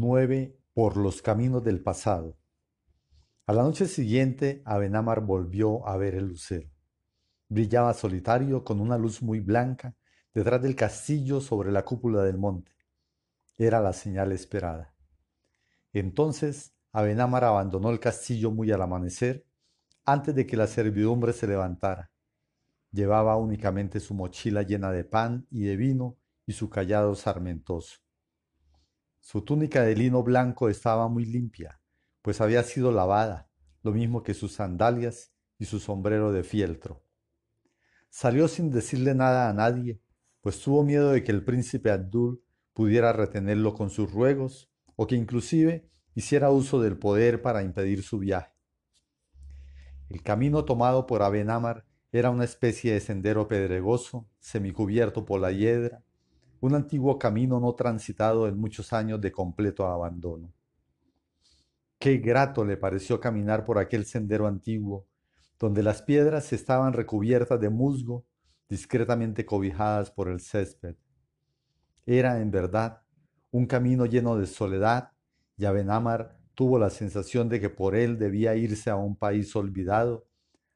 9 por los caminos del pasado. A la noche siguiente, Abenamar volvió a ver el lucero. Brillaba solitario con una luz muy blanca detrás del castillo sobre la cúpula del monte. Era la señal esperada. Entonces Abenamar abandonó el castillo muy al amanecer, antes de que la servidumbre se levantara. Llevaba únicamente su mochila llena de pan y de vino y su callado sarmentoso. Su túnica de lino blanco estaba muy limpia, pues había sido lavada, lo mismo que sus sandalias y su sombrero de fieltro. Salió sin decirle nada a nadie, pues tuvo miedo de que el príncipe Abdul pudiera retenerlo con sus ruegos o que inclusive hiciera uso del poder para impedir su viaje. El camino tomado por Abenamar era una especie de sendero pedregoso, semicubierto por la hiedra, un antiguo camino no transitado en muchos años de completo abandono. Qué grato le pareció caminar por aquel sendero antiguo, donde las piedras estaban recubiertas de musgo, discretamente cobijadas por el césped. Era, en verdad, un camino lleno de soledad, y Abenamar tuvo la sensación de que por él debía irse a un país olvidado,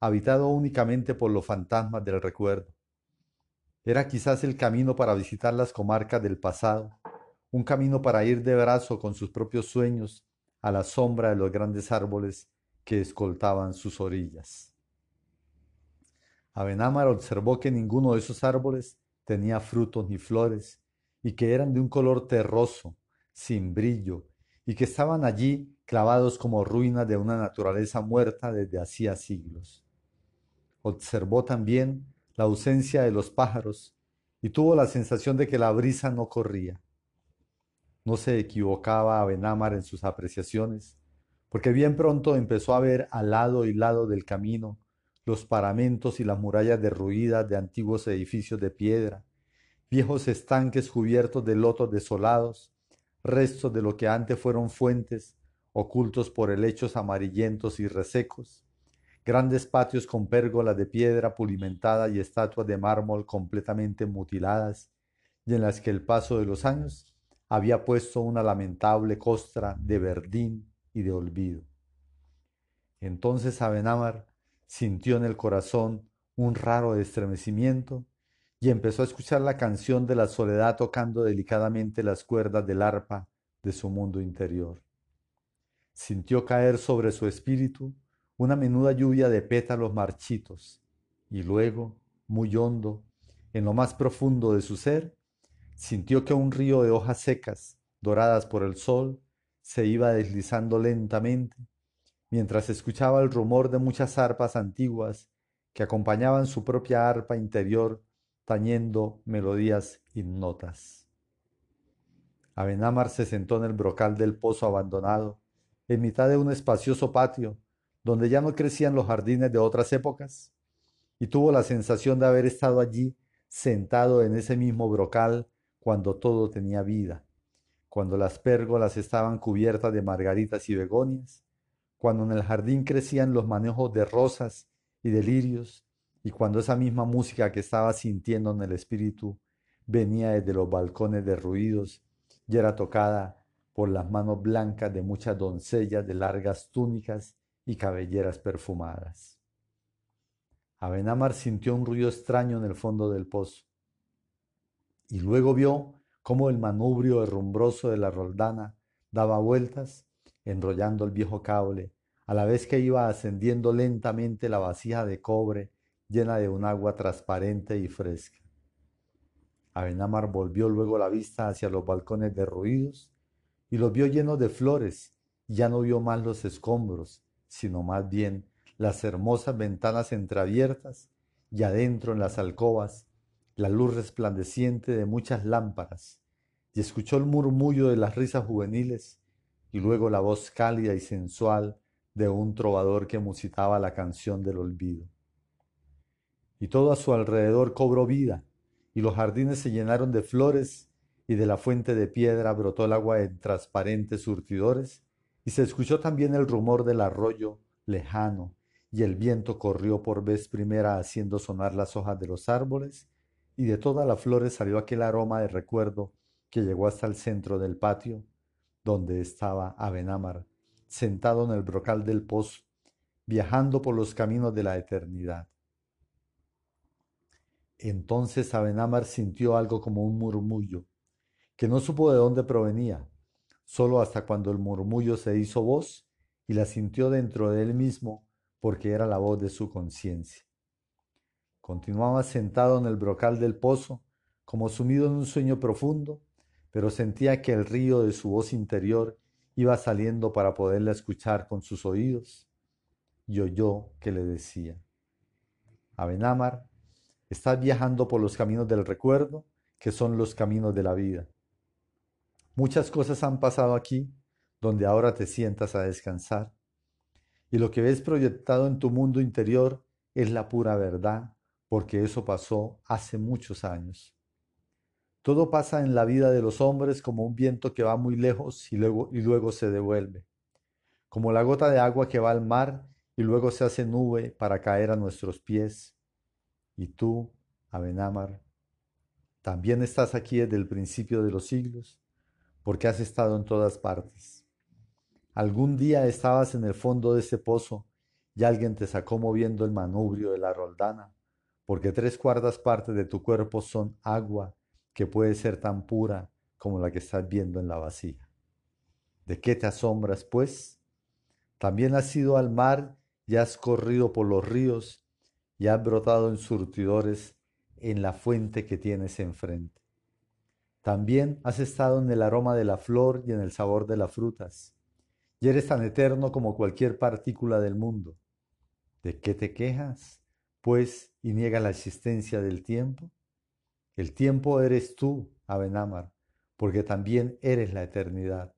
habitado únicamente por los fantasmas del recuerdo. Era quizás el camino para visitar las comarcas del pasado, un camino para ir de brazo con sus propios sueños a la sombra de los grandes árboles que escoltaban sus orillas. Abenamar observó que ninguno de esos árboles tenía frutos ni flores, y que eran de un color terroso, sin brillo, y que estaban allí clavados como ruinas de una naturaleza muerta desde hacía siglos. Observó también la ausencia de los pájaros y tuvo la sensación de que la brisa no corría. No se equivocaba Abenamar en sus apreciaciones, porque bien pronto empezó a ver al lado y lado del camino los paramentos y las murallas derruidas de antiguos edificios de piedra, viejos estanques cubiertos de lotos desolados, restos de lo que antes fueron fuentes, ocultos por helechos amarillentos y resecos, grandes patios con pérgolas de piedra pulimentada y estatuas de mármol completamente mutiladas, y en las que el paso de los años había puesto una lamentable costra de verdín y de olvido. Entonces Abenamar sintió en el corazón un raro estremecimiento y empezó a escuchar la canción de la soledad tocando delicadamente las cuerdas del arpa de su mundo interior. Sintió caer sobre su espíritu una menuda lluvia de pétalos marchitos, y luego, muy hondo, en lo más profundo de su ser, sintió que un río de hojas secas, doradas por el sol, se iba deslizando lentamente, mientras escuchaba el rumor de muchas arpas antiguas que acompañaban su propia arpa interior tañendo melodías ignotas. Abenamar se sentó en el brocal del pozo abandonado, en mitad de un espacioso patio donde ya no crecían los jardines de otras épocas, y tuvo la sensación de haber estado allí sentado en ese mismo brocal cuando todo tenía vida, cuando las pérgolas estaban cubiertas de margaritas y begonias, cuando en el jardín crecían los manejos de rosas y de lirios, y cuando esa misma música que estaba sintiendo en el espíritu venía desde los balcones derruidos y era tocada por las manos blancas de muchas doncellas de largas túnicas y cabelleras perfumadas. Abenamar sintió un ruido extraño en el fondo del pozo y luego vio cómo el manubrio herrumbroso de la roldana daba vueltas enrollando el viejo cable, a la vez que iba ascendiendo lentamente la vasija de cobre llena de un agua transparente y fresca. Abenamar volvió luego la vista hacia los balcones derruidos y los vio llenos de flores, y ya no vio más los escombros, sino más bien las hermosas ventanas entreabiertas y adentro en las alcobas la luz resplandeciente de muchas lámparas, y escuchó el murmullo de las risas juveniles y luego la voz cálida y sensual de un trovador que musitaba la canción del olvido. Y todo a su alrededor cobró vida, y los jardines se llenaron de flores, y de la fuente de piedra brotó el agua en transparentes surtidores, y se escuchó también el rumor del arroyo lejano, y el viento corrió por vez primera haciendo sonar las hojas de los árboles, y de todas las flores salió aquel aroma de recuerdo que llegó hasta el centro del patio, donde estaba Abenamar, sentado en el brocal del pozo, viajando por los caminos de la eternidad. Entonces Abenamar sintió algo como un murmullo, que no supo de dónde provenía, solo hasta cuando el murmullo se hizo voz y la sintió dentro de él mismo porque era la voz de su conciencia. Continuaba sentado en el brocal del pozo, como sumido en un sueño profundo, pero sentía que el río de su voz interior iba saliendo para poderla escuchar con sus oídos, y oyó que le decía, Abenamar, estás viajando por los caminos del recuerdo, que son los caminos de la vida. Muchas cosas han pasado aquí, donde ahora te sientas a descansar, y lo que ves proyectado en tu mundo interior es la pura verdad, porque eso pasó hace muchos años. Todo pasa en la vida de los hombres como un viento que va muy lejos y luego, y luego se devuelve, como la gota de agua que va al mar y luego se hace nube para caer a nuestros pies. Y tú, Abenamar, también estás aquí desde el principio de los siglos, porque has estado en todas partes. Algún día estabas en el fondo de ese pozo y alguien te sacó moviendo el manubrio de la roldana, porque tres cuartas partes de tu cuerpo son agua que puede ser tan pura como la que estás viendo en la vasija. ¿De qué te asombras, pues? También has ido al mar y has corrido por los ríos y has brotado en surtidores en la fuente que tienes enfrente. También has estado en el aroma de la flor y en el sabor de las frutas y eres tan eterno como cualquier partícula del mundo. ¿De qué te quejas, pues, y niegas la existencia del tiempo? El tiempo eres tú, Abenamar, porque también eres la eternidad.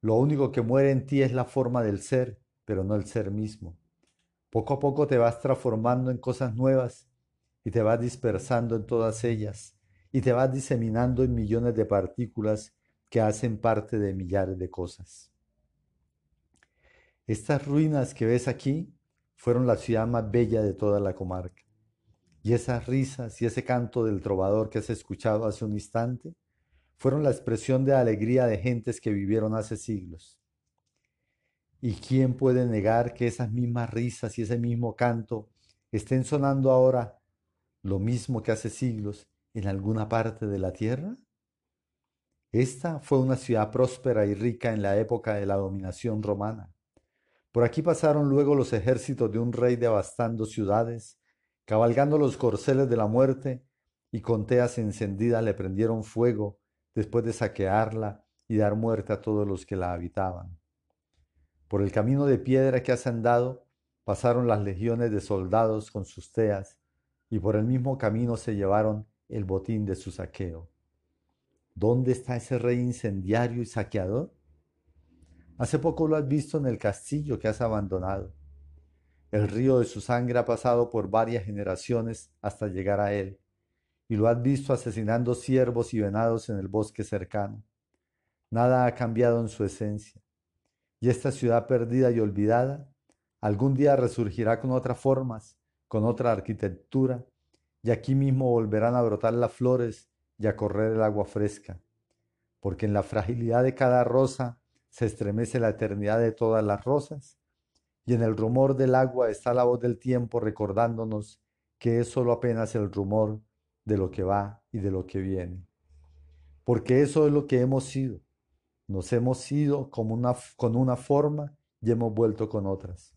Lo único que muere en ti es la forma del ser, pero no el ser mismo. Poco a poco te vas transformando en cosas nuevas y te vas dispersando en todas ellas y te vas diseminando en millones de partículas que hacen parte de millares de cosas. Estas ruinas que ves aquí fueron la ciudad más bella de toda la comarca. Y esas risas y ese canto del trovador que has escuchado hace un instante fueron la expresión de alegría de gentes que vivieron hace siglos. ¿Y quién puede negar que esas mismas risas y ese mismo canto estén sonando ahora lo mismo que hace siglos en alguna parte de la tierra? Esta fue una ciudad próspera y rica en la época de la dominación romana. Por aquí pasaron luego los ejércitos de un rey devastando ciudades, cabalgando los corceles de la muerte, y con teas encendidas le prendieron fuego después de saquearla y dar muerte a todos los que la habitaban. Por el camino de piedra que has andado, pasaron las legiones de soldados con sus teas, y por el mismo camino se llevaron el botín de su saqueo. ¿Dónde está ese rey incendiario y saqueador? Hace poco lo has visto en el castillo que has abandonado. El río de su sangre ha pasado por varias generaciones hasta llegar a él, y lo has visto asesinando ciervos y venados en el bosque cercano. Nada ha cambiado en su esencia. Y esta ciudad perdida y olvidada algún día resurgirá con otras formas, con otra arquitectura, y aquí mismo volverán a brotar las flores y a correr el agua fresca, porque en la fragilidad de cada rosa se estremece la eternidad de todas las rosas, y en el rumor del agua está la voz del tiempo recordándonos que es solo apenas el rumor de lo que va y de lo que viene. Porque eso es lo que hemos sido. Nos hemos sido como una, con una forma y hemos vuelto con otras.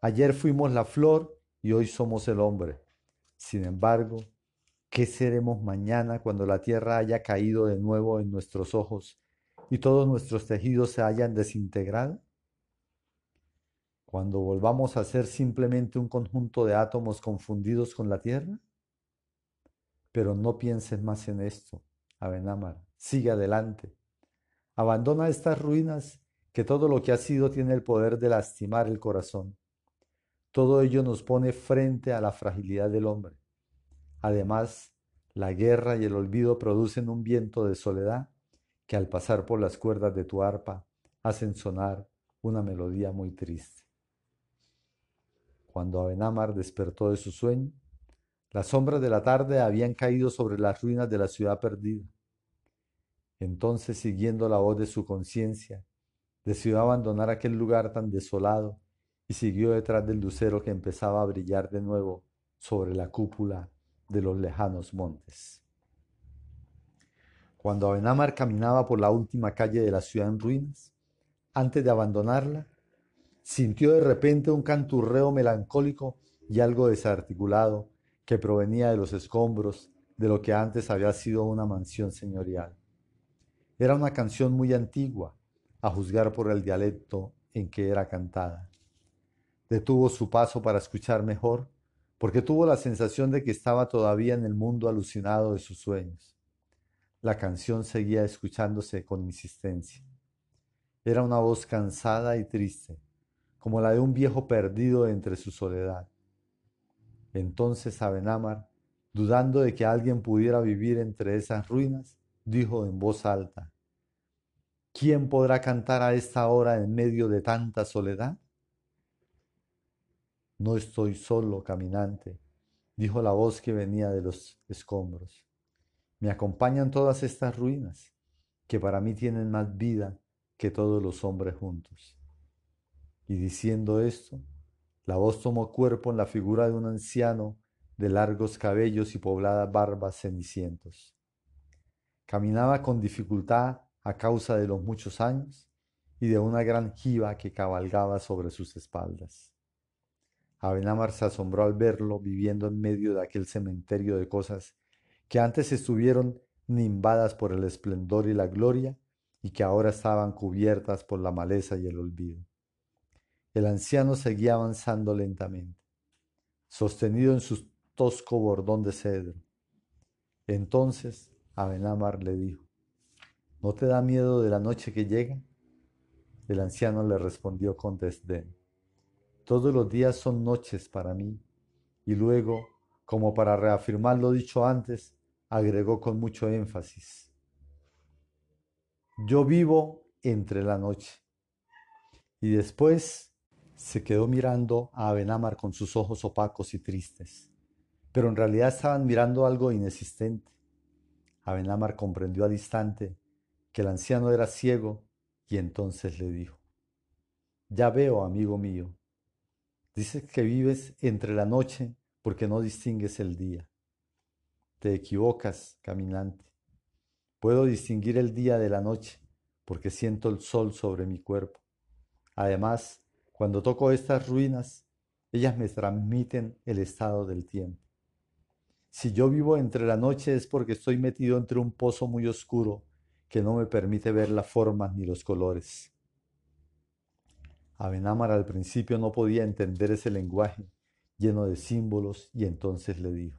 Ayer fuimos la flor y hoy somos el hombre. Sin embargo, ¿qué seremos mañana cuando la tierra haya caído de nuevo en nuestros ojos y todos nuestros tejidos se hayan desintegrado? Cuando volvamos a ser simplemente un conjunto de átomos confundidos con la Tierra? Pero no pienses más en esto, Abenamar, sigue adelante. Abandona estas ruinas que todo lo que ha sido tiene el poder de lastimar el corazón. Todo ello nos pone frente a la fragilidad del hombre. Además, la guerra y el olvido producen un viento de soledad que al pasar por las cuerdas de tu arpa hacen sonar una melodía muy triste. Cuando Abenamar despertó de su sueño, las sombras de la tarde habían caído sobre las ruinas de la ciudad perdida. Entonces, siguiendo la voz de su conciencia, decidió abandonar aquel lugar tan desolado siguió detrás del lucero que empezaba a brillar de nuevo sobre la cúpula de los lejanos montes. Cuando Abenamar caminaba por la última calle de la ciudad en ruinas, antes de abandonarla, sintió de repente un canturreo melancólico y algo desarticulado que provenía de los escombros de lo que antes había sido una mansión señorial. Era una canción muy antigua, a juzgar por el dialecto en que era cantada. Detuvo su paso para escuchar mejor, porque tuvo la sensación de que estaba todavía en el mundo alucinado de sus sueños. La canción seguía escuchándose con insistencia. Era una voz cansada y triste, como la de un viejo perdido entre su soledad. Entonces Abenamar, dudando de que alguien pudiera vivir entre esas ruinas, dijo en voz alta, ¿quién podrá cantar a esta hora en medio de tanta soledad? No estoy solo, caminante, dijo la voz que venía de los escombros. Me acompañan todas estas ruinas, que para mí tienen más vida que todos los hombres juntos. Y diciendo esto, la voz tomó cuerpo en la figura de un anciano de largos cabellos y poblada barbas cenicientos. Caminaba con dificultad a causa de los muchos años y de una gran jiba que cabalgaba sobre sus espaldas. Abenamar se asombró al verlo viviendo en medio de aquel cementerio de cosas que antes estuvieron nimbadas por el esplendor y la gloria y que ahora estaban cubiertas por la maleza y el olvido. El anciano seguía avanzando lentamente, sostenido en su tosco bordón de cedro. Entonces Abenamar le dijo, ¿no te da miedo de la noche que llega? El anciano le respondió con desdén, todos los días son noches para mí. Y luego, como para reafirmar lo dicho antes, agregó con mucho énfasis, yo vivo entre la noche. Y después se quedó mirando a Abenamar con sus ojos opacos y tristes, pero en realidad estaban mirando algo inexistente. Abenamar comprendió al instante que el anciano era ciego y entonces le dijo, Ya veo, amigo mío, dices que vives entre la noche porque no distingues el día. Te equivocas, caminante. Puedo distinguir el día de la noche porque siento el sol sobre mi cuerpo. Además, cuando toco estas ruinas, ellas me transmiten el estado del tiempo. Si yo vivo entre la noche es porque estoy metido entre un pozo muy oscuro que no me permite ver las formas ni los colores. Abenamar al principio no podía entender ese lenguaje lleno de símbolos y entonces le dijo,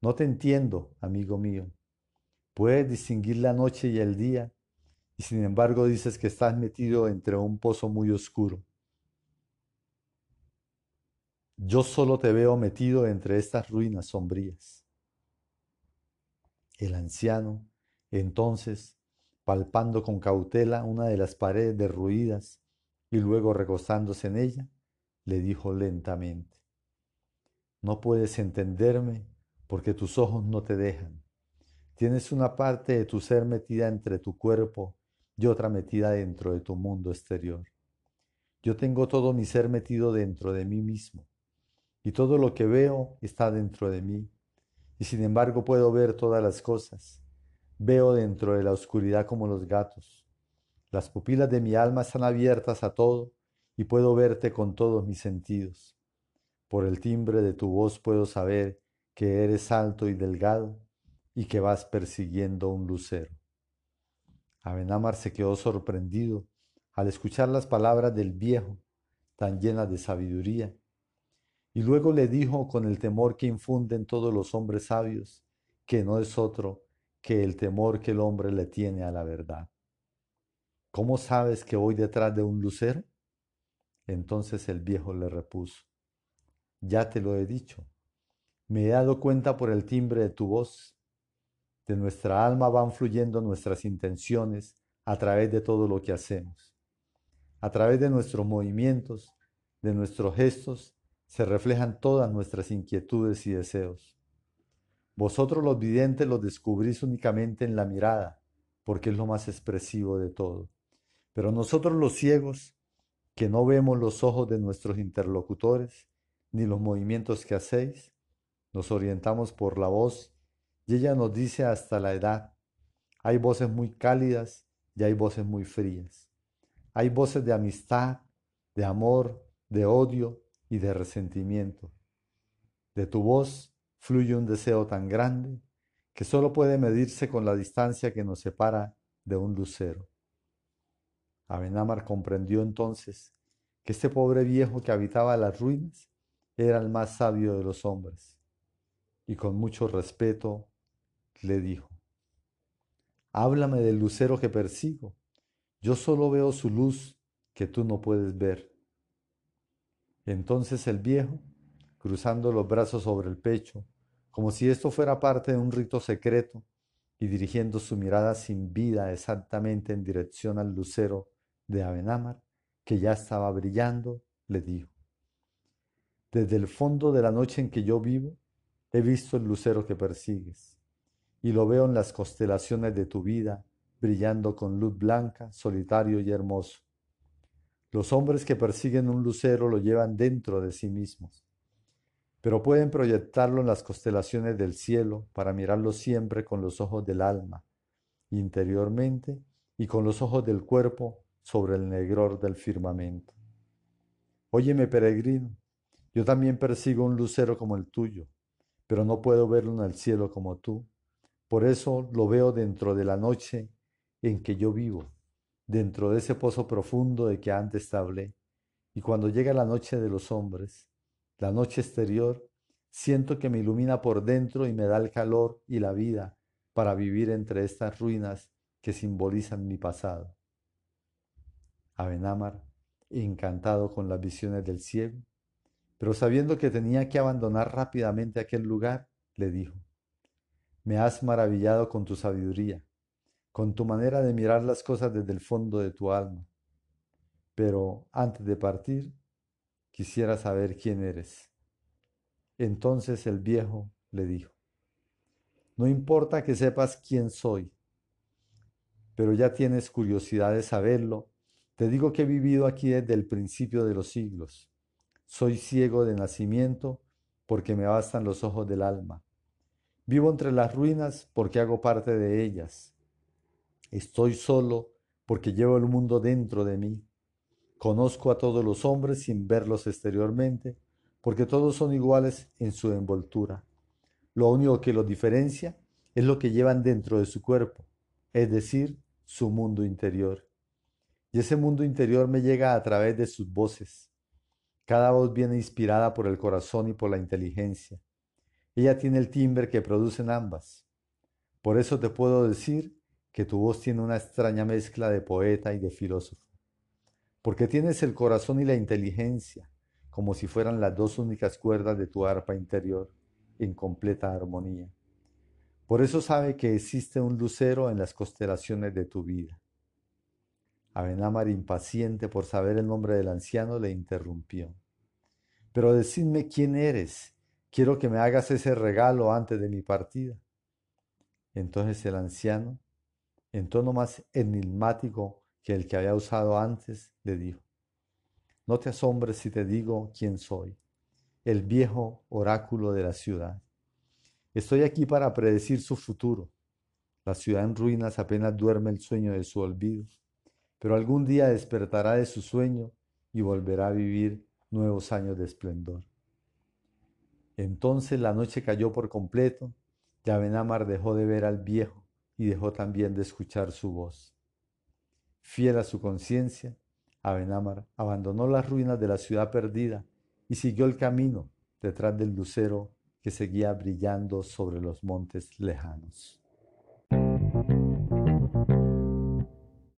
No te entiendo, amigo mío. Puedes distinguir la noche y el día y sin embargo dices que estás metido entre un pozo muy oscuro. Yo solo te veo metido entre estas ruinas sombrías. El anciano, entonces, palpando con cautela una de las paredes derruidas y luego recostándose en ella, le dijo lentamente, No puedes entenderme porque tus ojos no te dejan. Tienes una parte de tu ser metida entre tu cuerpo y otra metida dentro de tu mundo exterior. Yo tengo todo mi ser metido dentro de mí mismo y todo lo que veo está dentro de mí, y sin embargo puedo ver todas las cosas. Veo dentro de la oscuridad como los gatos. Las pupilas de mi alma están abiertas a todo y puedo verte con todos mis sentidos. Por el timbre de tu voz puedo saber que eres alto y delgado y que vas persiguiendo un lucero. Abenamar se quedó sorprendido al escuchar las palabras del viejo, tan llenas de sabiduría, y luego le dijo con el temor que infunden todos los hombres sabios, que no es otro que el temor que el hombre le tiene a la verdad. ¿Cómo sabes que voy detrás de un lucero? Entonces el viejo le repuso, ya te lo he dicho, me he dado cuenta por el timbre de tu voz. De nuestra alma van fluyendo nuestras intenciones a través de todo lo que hacemos. A través de nuestros movimientos, de nuestros gestos se reflejan todas nuestras inquietudes y deseos. Vosotros los videntes los descubrís únicamente en la mirada, porque es lo más expresivo de todo. Pero nosotros los ciegos, que no vemos los ojos de nuestros interlocutores, ni los movimientos que hacéis, nos orientamos por la voz y ella nos dice hasta la edad. Hay voces muy cálidas y hay voces muy frías. Hay voces de amistad, de amor, de odio y de resentimiento. De tu voz fluye un deseo tan grande que solo puede medirse con la distancia que nos separa de un lucero. Abenamar comprendió entonces que este pobre viejo que habitaba las ruinas era el más sabio de los hombres, y con mucho respeto le dijo, Háblame del lucero que persigo, yo solo veo su luz que tú no puedes ver. Entonces el viejo, cruzando los brazos sobre el pecho, como si esto fuera parte de un rito secreto, y dirigiendo su mirada sin vida exactamente en dirección al lucero de Abenamar, que ya estaba brillando, le dijo, Desde el fondo de la noche en que yo vivo, he visto el lucero que persigues, y lo veo en las constelaciones de tu vida, brillando con luz blanca, solitario y hermoso. Los hombres que persiguen un lucero lo llevan dentro de sí mismos, pero pueden proyectarlo en las constelaciones del cielo para mirarlo siempre con los ojos del alma, interiormente y con los ojos del cuerpo sobre el negror del firmamento. Óyeme, peregrino, yo también persigo un lucero como el tuyo, pero no puedo verlo en el cielo como tú. Por eso lo veo dentro de la noche en que yo vivo, dentro de ese pozo profundo de que antes te hablé. Y cuando llega la noche de los hombres, la noche exterior, siento que me ilumina por dentro y me da el calor y la vida para vivir entre estas ruinas que simbolizan mi pasado. Abenamar, encantado con las visiones del ciego, pero sabiendo que tenía que abandonar rápidamente aquel lugar, le dijo, Me has maravillado con tu sabiduría con tu manera de mirar las cosas desde el fondo de tu alma. Pero antes de partir, quisiera saber quién eres. Entonces el viejo le dijo, no importa que sepas quién soy, pero ya tienes curiosidad de saberlo. Te digo que he vivido aquí desde el principio de los siglos. Soy ciego de nacimiento porque me bastan los ojos del alma. Vivo entre las ruinas porque hago parte de ellas. Estoy solo porque llevo el mundo dentro de mí. Conozco a todos los hombres sin verlos exteriormente, porque todos son iguales en su envoltura. Lo único que los diferencia es lo que llevan dentro de su cuerpo, es decir, su mundo interior. Y ese mundo interior me llega a través de sus voces. Cada voz viene inspirada por el corazón y por la inteligencia. Ella tiene el timbre que producen ambas. Por eso te puedo decir que tu voz tiene una extraña mezcla de poeta y de filósofo, porque tienes el corazón y la inteligencia como si fueran las dos únicas cuerdas de tu arpa interior en completa armonía. Por eso sabe que existe un lucero en las constelaciones de tu vida. Abenamar, impaciente por saber el nombre del anciano, le interrumpió. Pero decidme quién eres. Quiero que me hagas ese regalo antes de mi partida. Entonces el anciano, en tono más enigmático que el que había usado antes, le dijo, No te asombres si te digo quién soy, el viejo oráculo de la ciudad. Estoy aquí para predecir su futuro. La ciudad en ruinas apenas duerme el sueño de su olvido, pero algún día despertará de su sueño y volverá a vivir nuevos años de esplendor. Entonces la noche cayó por completo y Abenamar dejó de ver al viejo y dejó también de escuchar su voz. Fiel a su conciencia, Abenamar abandonó las ruinas de la ciudad perdida y siguió el camino detrás del lucero que seguía brillando sobre los montes lejanos.